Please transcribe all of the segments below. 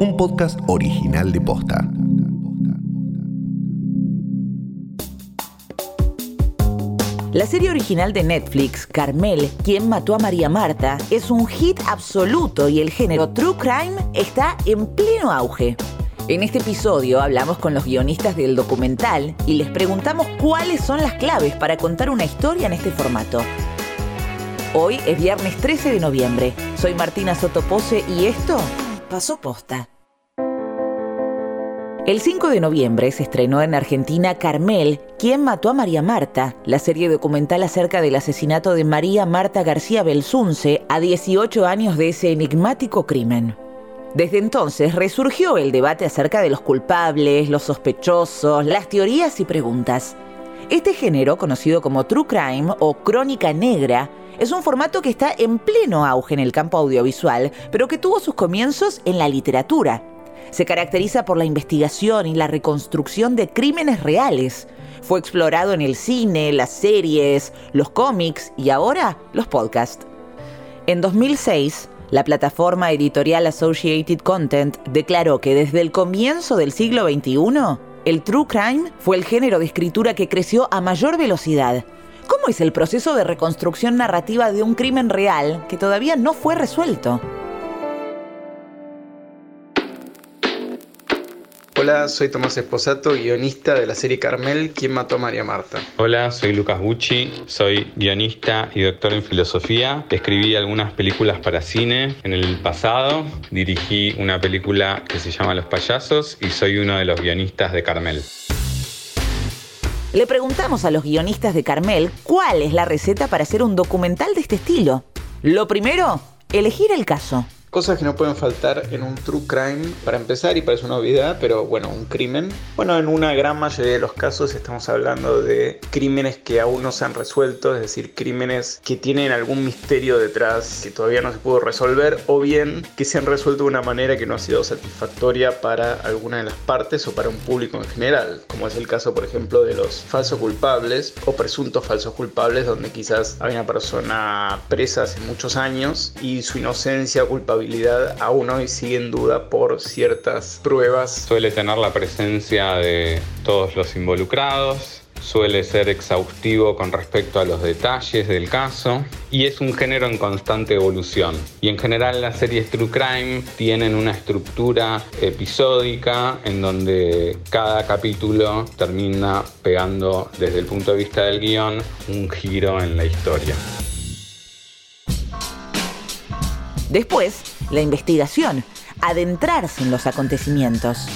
un podcast original de Posta. La serie original de Netflix, Carmel, quien mató a María Marta, es un hit absoluto y el género True Crime está en pleno auge. En este episodio hablamos con los guionistas del documental y les preguntamos cuáles son las claves para contar una historia en este formato. Hoy es viernes 13 de noviembre. Soy Martina Sotopose y esto pasó posta. El 5 de noviembre se estrenó en Argentina Carmel, quien mató a María Marta, la serie documental acerca del asesinato de María Marta García Belsunce a 18 años de ese enigmático crimen. Desde entonces resurgió el debate acerca de los culpables, los sospechosos, las teorías y preguntas. Este género, conocido como True Crime o Crónica Negra, es un formato que está en pleno auge en el campo audiovisual, pero que tuvo sus comienzos en la literatura. Se caracteriza por la investigación y la reconstrucción de crímenes reales. Fue explorado en el cine, las series, los cómics y ahora los podcasts. En 2006, la plataforma editorial Associated Content declaró que desde el comienzo del siglo XXI, el true crime fue el género de escritura que creció a mayor velocidad. ¿Cómo es el proceso de reconstrucción narrativa de un crimen real que todavía no fue resuelto? Hola, soy Tomás Esposato, guionista de la serie Carmel, ¿Quién mató a María Marta? Hola, soy Lucas Bucci, soy guionista y doctor en filosofía. Escribí algunas películas para cine en el pasado. Dirigí una película que se llama Los Payasos y soy uno de los guionistas de Carmel. Le preguntamos a los guionistas de Carmel cuál es la receta para hacer un documental de este estilo. Lo primero, elegir el caso. Cosas que no pueden faltar en un true crime, para empezar, y parece una obviedad, pero bueno, un crimen. Bueno, en una gran mayoría de los casos estamos hablando de crímenes que aún no se han resuelto, es decir, crímenes que tienen algún misterio detrás que todavía no se pudo resolver, o bien que se han resuelto de una manera que no ha sido satisfactoria para alguna de las partes o para un público en general, como es el caso, por ejemplo, de los falsos culpables o presuntos falsos culpables, donde quizás hay una persona presa hace muchos años y su inocencia o culpabilidad aún hoy sigue en duda por ciertas pruebas. Suele tener la presencia de todos los involucrados, suele ser exhaustivo con respecto a los detalles del caso y es un género en constante evolución. Y en general las series True Crime tienen una estructura episódica en donde cada capítulo termina pegando desde el punto de vista del guion un giro en la historia. Después, la investigación, adentrarse en los acontecimientos.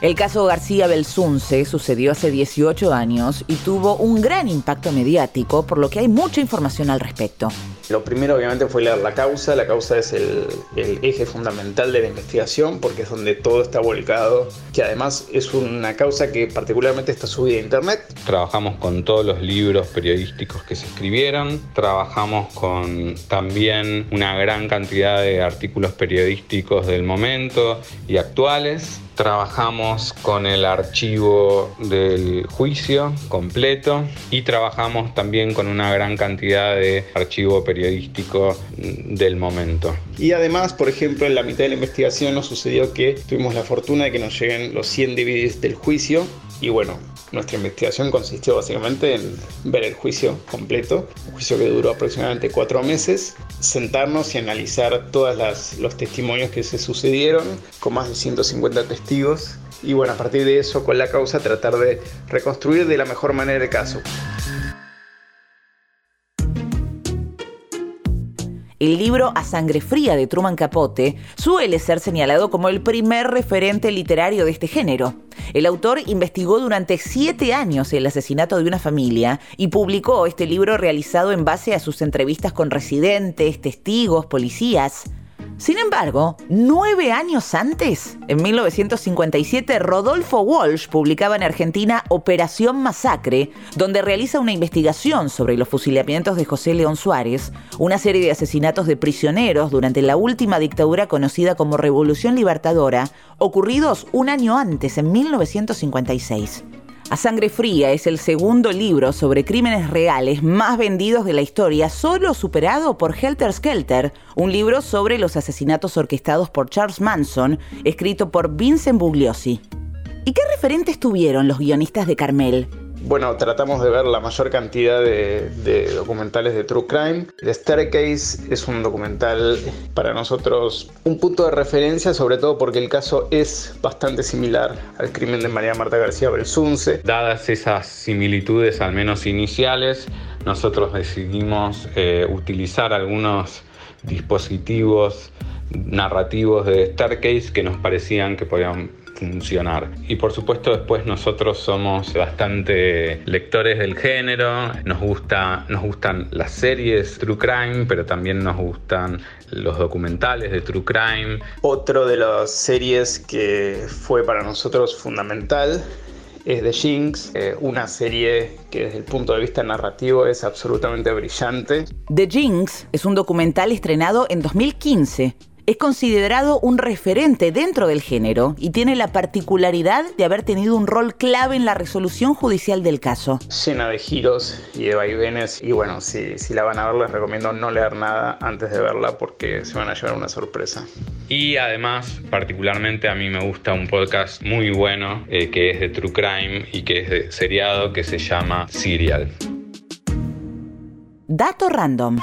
El caso García Belsunce sucedió hace 18 años y tuvo un gran impacto mediático, por lo que hay mucha información al respecto. Lo primero obviamente fue leer la causa, la causa es el, eje fundamental de la investigación porque es donde todo está volcado, que además es una causa que particularmente está subida a internet. Trabajamos con todos los libros periodísticos que se escribieron, trabajamos con también una gran cantidad de artículos periodísticos del momento y actuales trabajamos con el archivo del juicio completo y trabajamos también con una gran cantidad de archivo periodístico del momento. Y además, por ejemplo, en la mitad de la investigación nos sucedió que tuvimos la fortuna de que nos lleguen los 100 DVDs del juicio y bueno, nuestra investigación consistió básicamente en ver el juicio completo, un juicio que duró aproximadamente cuatro meses, sentarnos y analizar todos los testimonios que se sucedieron con más de 150 testigos y bueno, a partir de eso, con la causa, tratar de reconstruir de la mejor manera el caso. El libro A Sangre Fría de Truman Capote suele ser señalado como el primer referente literario de este género. El autor investigó durante siete años el asesinato de una familia y publicó este libro realizado en base a sus entrevistas con residentes, testigos, policías. Sin embargo, nueve años antes, en 1957, Rodolfo Walsh publicaba en Argentina Operación Masacre, donde realiza una investigación sobre los fusilamientos de José León Suárez, una serie de asesinatos de prisioneros durante la última dictadura conocida como Revolución Libertadora, ocurridos un año antes, en 1956. A Sangre Fría es el segundo libro sobre crímenes reales más vendidos de la historia, solo superado por Helter Skelter, un libro sobre los asesinatos orquestados por Charles Manson, escrito por Vincent Bugliosi. ¿Y qué referentes tuvieron los guionistas de Carmel? Bueno, tratamos de ver la mayor cantidad de, documentales de True Crime. The Staircase es un documental para nosotros un punto de referencia, sobre todo porque el caso es bastante similar al crimen de María Marta García Belsunce. Dadas esas similitudes, al menos iniciales, nosotros decidimos eh, utilizar algunos dispositivos narrativos de Staircase que nos parecían que podían funcionar. Y por supuesto después nosotros somos bastante lectores del género, nos, gusta, nos gustan las series True Crime, pero también nos gustan los documentales de True Crime. Otro de las series que fue para nosotros fundamental es The Jinx, eh, una serie que desde el punto de vista narrativo es absolutamente brillante. The Jinx es un documental estrenado en 2015 es considerado un referente dentro del género y tiene la particularidad de haber tenido un rol clave en la resolución judicial del caso. Llena de giros y de vaivenes y bueno, si, si la van a ver les recomiendo no leer nada antes de verla porque se van a llevar una sorpresa. Y además, particularmente a mí me gusta un podcast muy bueno eh, que es de True Crime y que es de seriado que se llama Serial. Dato random.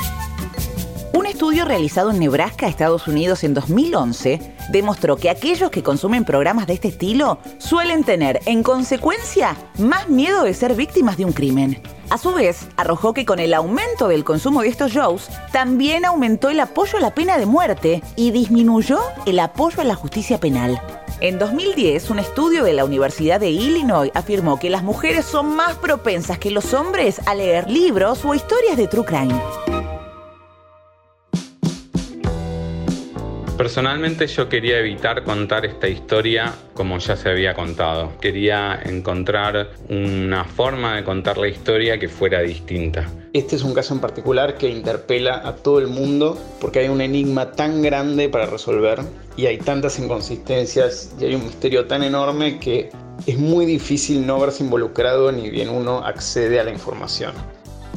Estudio realizado en Nebraska, Estados Unidos, en 2011 demostró que aquellos que consumen programas de este estilo suelen tener, en consecuencia, más miedo de ser víctimas de un crimen. A su vez, arrojó que con el aumento del consumo de estos shows, también aumentó el apoyo a la pena de muerte y disminuyó el apoyo a la justicia penal. En 2010, un estudio de la Universidad de Illinois afirmó que las mujeres son más propensas que los hombres a leer libros o historias de true crime. Personalmente yo quería evitar contar esta historia como ya se había contado. Quería encontrar una forma de contar la historia que fuera distinta. Este es un caso en particular que interpela a todo el mundo porque hay un enigma tan grande para resolver y hay tantas inconsistencias y hay un misterio tan enorme que es muy difícil no verse involucrado ni bien uno accede a la información.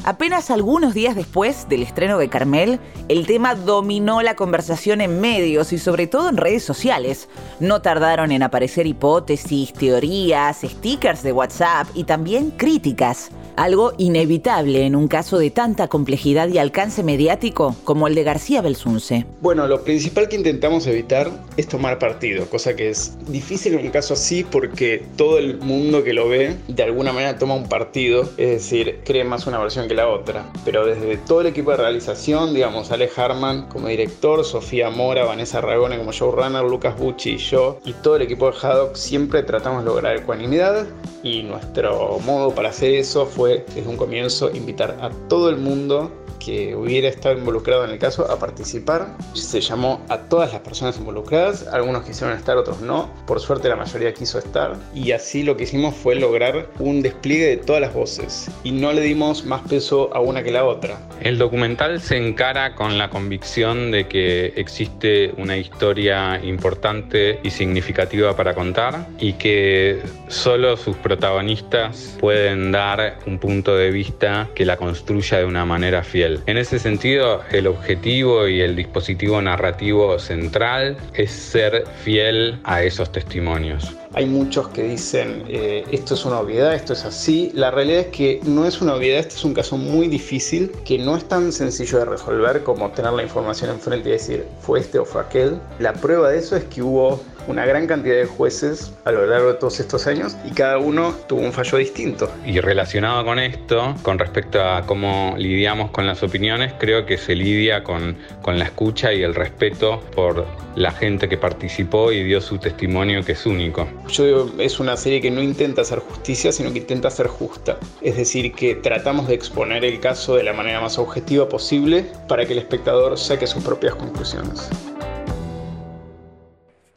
Apenas algunos días después del estreno de Carmel, el tema dominó la conversación en medios y sobre todo en redes sociales. No tardaron en aparecer hipótesis, teorías, stickers de WhatsApp y también críticas algo inevitable en un caso de tanta complejidad y alcance mediático como el de García Belsunce. Bueno, lo principal que intentamos evitar es tomar partido, cosa que es difícil en un caso así porque todo el mundo que lo ve de alguna manera toma un partido, es decir, cree más una versión que la otra. Pero desde todo el equipo de realización, digamos, Ale Harman como director, Sofía Mora, Vanessa Ragone como showrunner, Lucas Bucci y yo, y todo el equipo de Haddock, siempre tratamos de lograr ecuanimidad y nuestro modo para hacer eso fue desde un comienzo invitar a todo el mundo que hubiera estado involucrado en el caso a participar. Se llamó a todas las personas involucradas, algunos quisieron estar, otros no. Por suerte la mayoría quiso estar y así lo que hicimos fue lograr un despliegue de todas las voces y no le dimos más peso a una que la otra. El documental se encara con la convicción de que existe una historia importante y significativa para contar y que solo sus protagonistas pueden dar un punto de vista que la construya de una manera fiel. En ese sentido, el objetivo y el dispositivo narrativo central es ser fiel a esos testimonios. Hay muchos que dicen eh, esto es una obviedad, esto es así. La realidad es que no es una obviedad, este es un caso muy difícil que no es tan sencillo de resolver como tener la información enfrente y decir fue este o fue aquel. La prueba de eso es que hubo una gran cantidad de jueces a lo largo de todos estos años y cada uno tuvo un fallo distinto. Y relacionado con esto, con respecto a cómo lidiamos con las opiniones, creo que se lidia con, con la escucha y el respeto por la gente que participó y dio su testimonio que es único. Yo digo, es una serie que no intenta hacer justicia, sino que intenta ser justa. Es decir, que tratamos de exponer el caso de la manera más objetiva posible para que el espectador saque sus propias conclusiones.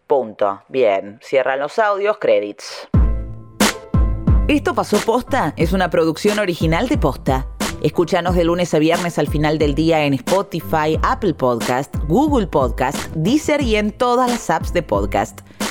Punto. Bien, cierran los audios, credits. Esto pasó posta, es una producción original de posta. Escúchanos de lunes a viernes al final del día en Spotify, Apple Podcast, Google Podcast, Deezer y en todas las apps de podcast.